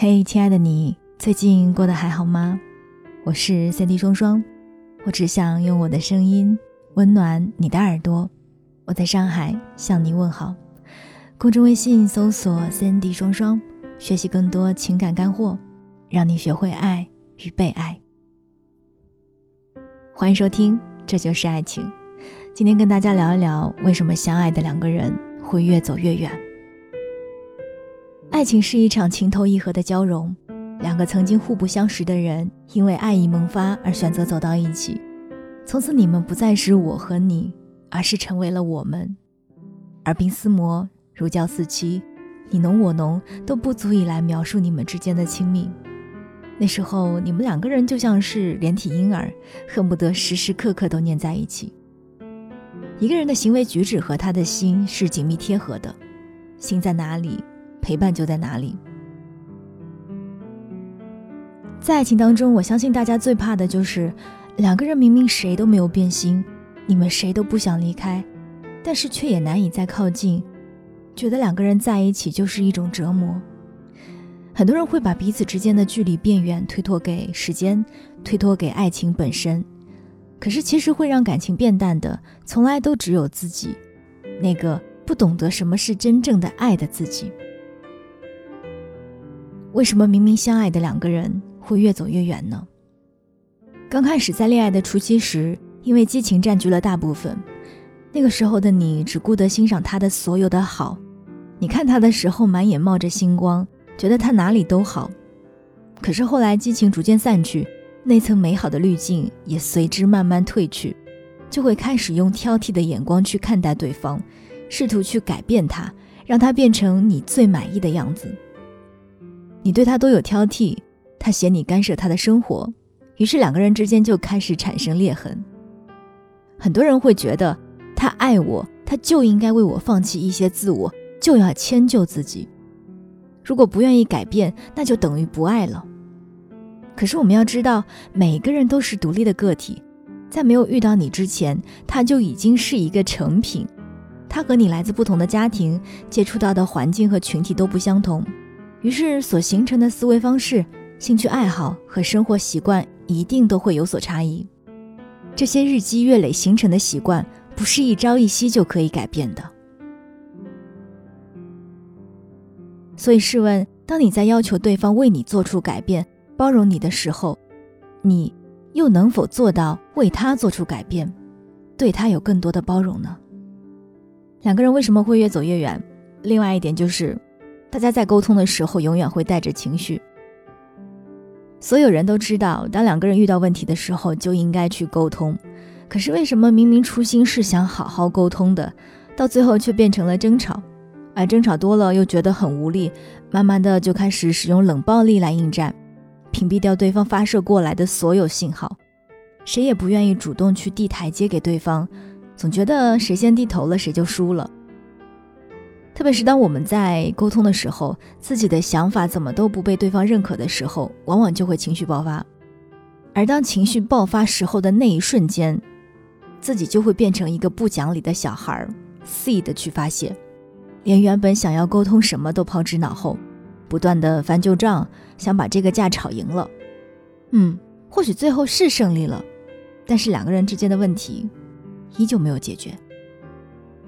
嘿，亲爱的你，最近过得还好吗？我是三 D 双双，我只想用我的声音温暖你的耳朵。我在上海向你问好。公众微信搜索“三 D 双双”，学习更多情感干货，让你学会爱与被爱。欢迎收听《这就是爱情》。今天跟大家聊一聊，为什么相爱的两个人会越走越远。爱情是一场情投意合的交融，两个曾经互不相识的人，因为爱意萌发而选择走到一起。从此，你们不再是我和你，而是成为了我们。耳鬓厮磨，如胶似漆，你侬我侬都不足以来描述你们之间的亲密。那时候，你们两个人就像是连体婴儿，恨不得时时刻刻都黏在一起。一个人的行为举止和他的心是紧密贴合的，心在哪里？陪伴就在哪里。在爱情当中，我相信大家最怕的就是两个人明明谁都没有变心，你们谁都不想离开，但是却也难以再靠近，觉得两个人在一起就是一种折磨。很多人会把彼此之间的距离变远推脱给时间，推脱给爱情本身，可是其实会让感情变淡的，从来都只有自己，那个不懂得什么是真正的爱的自己。为什么明明相爱的两个人会越走越远呢？刚开始在恋爱的初期时，因为激情占据了大部分，那个时候的你只顾得欣赏他的所有的好，你看他的时候满眼冒着星光，觉得他哪里都好。可是后来激情逐渐散去，那层美好的滤镜也随之慢慢褪去，就会开始用挑剔的眼光去看待对方，试图去改变他，让他变成你最满意的样子。你对他都有挑剔，他嫌你干涉他的生活，于是两个人之间就开始产生裂痕。很多人会觉得他爱我，他就应该为我放弃一些自我，就要迁就自己。如果不愿意改变，那就等于不爱了。可是我们要知道，每个人都是独立的个体，在没有遇到你之前，他就已经是一个成品。他和你来自不同的家庭，接触到的环境和群体都不相同。于是，所形成的思维方式、兴趣爱好和生活习惯一定都会有所差异。这些日积月累形成的习惯，不是一朝一夕就可以改变的。所以，试问，当你在要求对方为你做出改变、包容你的时候，你又能否做到为他做出改变，对他有更多的包容呢？两个人为什么会越走越远？另外一点就是。大家在沟通的时候，永远会带着情绪。所有人都知道，当两个人遇到问题的时候，就应该去沟通。可是为什么明明初心是想好好沟通的，到最后却变成了争吵？而争吵多了，又觉得很无力，慢慢的就开始使用冷暴力来应战，屏蔽掉对方发射过来的所有信号。谁也不愿意主动去递台阶给对方，总觉得谁先低头了，谁就输了。特别是当我们在沟通的时候，自己的想法怎么都不被对方认可的时候，往往就会情绪爆发。而当情绪爆发时候的那一瞬间，自己就会变成一个不讲理的小孩，肆意的去发泄，连原本想要沟通什么都抛之脑后，不断的翻旧账，想把这个架吵赢了。嗯，或许最后是胜利了，但是两个人之间的问题依旧没有解决。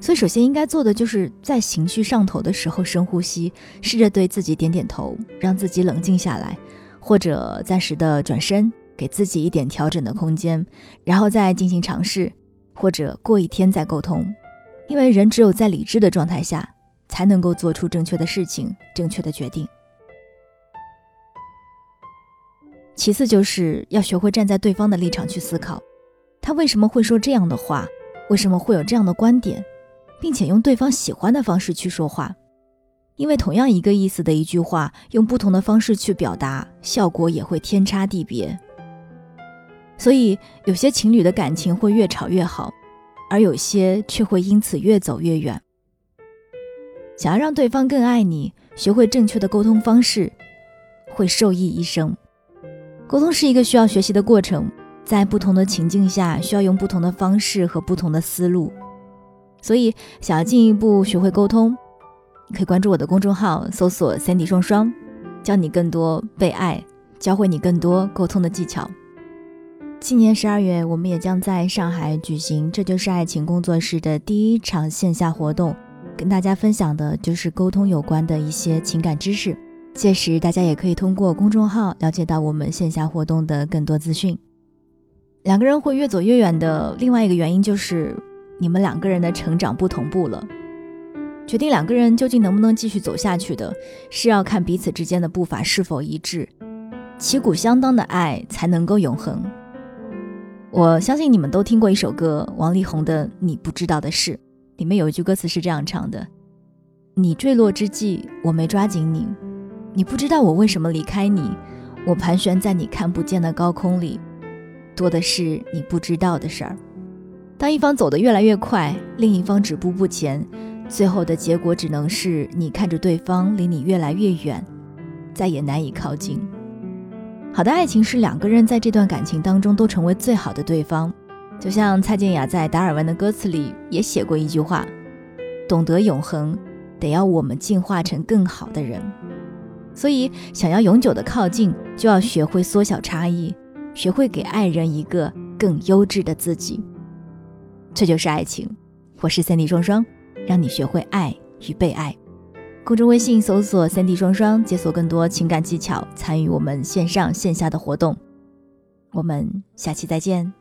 所以，首先应该做的就是在情绪上头的时候深呼吸，试着对自己点点头，让自己冷静下来，或者暂时的转身，给自己一点调整的空间，然后再进行尝试，或者过一天再沟通。因为人只有在理智的状态下，才能够做出正确的事情、正确的决定。其次，就是要学会站在对方的立场去思考，他为什么会说这样的话，为什么会有这样的观点。并且用对方喜欢的方式去说话，因为同样一个意思的一句话，用不同的方式去表达，效果也会天差地别。所以有些情侣的感情会越吵越好，而有些却会因此越走越远。想要让对方更爱你，学会正确的沟通方式，会受益一生。沟通是一个需要学习的过程，在不同的情境下，需要用不同的方式和不同的思路。所以，想要进一步学会沟通，可以关注我的公众号，搜索“三 D 双双”，教你更多被爱，教会你更多沟通的技巧。今年十二月，我们也将在上海举行《这就是爱情工作室》的第一场线下活动，跟大家分享的就是沟通有关的一些情感知识。届时，大家也可以通过公众号了解到我们线下活动的更多资讯。两个人会越走越远的另外一个原因，就是你们两个人的成长不同步了。决定两个人究竟能不能继续走下去的，是要看彼此之间的步伐是否一致，旗鼓相当的爱才能够永恒。我相信你们都听过一首歌，王力宏的《你不知道的事》，里面有一句歌词是这样唱的：“你坠落之际，我没抓紧你，你不知道我为什么离开你，我盘旋在你看不见的高空里。”多的是你不知道的事儿。当一方走得越来越快，另一方止步不前，最后的结果只能是你看着对方离你越来越远，再也难以靠近。好的爱情是两个人在这段感情当中都成为最好的对方。就像蔡健雅在达尔文的歌词里也写过一句话：“懂得永恒，得要我们进化成更好的人。”所以，想要永久的靠近，就要学会缩小差异。学会给爱人一个更优质的自己，这就是爱情。我是三 D 双双，让你学会爱与被爱。公众微信搜索“三 D 双双”，解锁更多情感技巧，参与我们线上线下的活动。我们下期再见。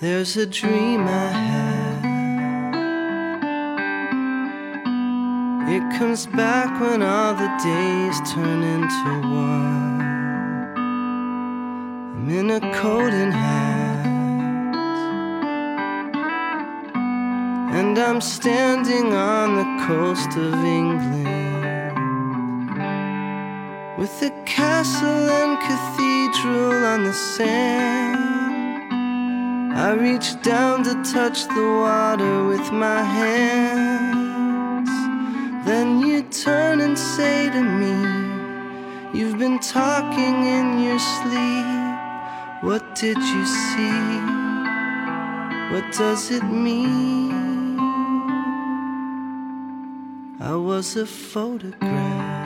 There's a dream I have. It comes back when all the days turn into one. I'm in a coat and hat, and I'm standing on the coast of England with a castle and cathedral on the sand. I reach down to touch the water with my hands. Then you turn and say to me, You've been talking in your sleep. What did you see? What does it mean? I was a photograph.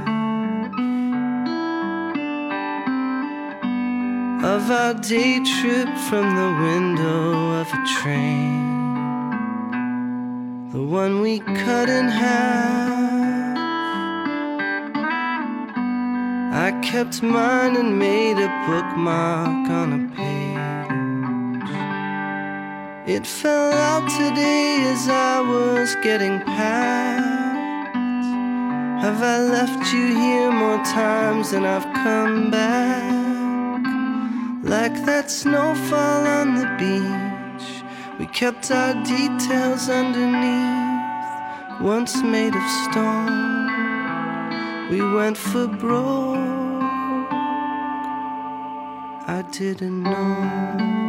Of our day trip from the window of a train. The one we cut in half. I kept mine and made a bookmark on a page. It fell out today as I was getting packed. Have I left you here more times than I've come back? Like that snowfall on the beach, we kept our details underneath. Once made of stone, we went for broke. I didn't know.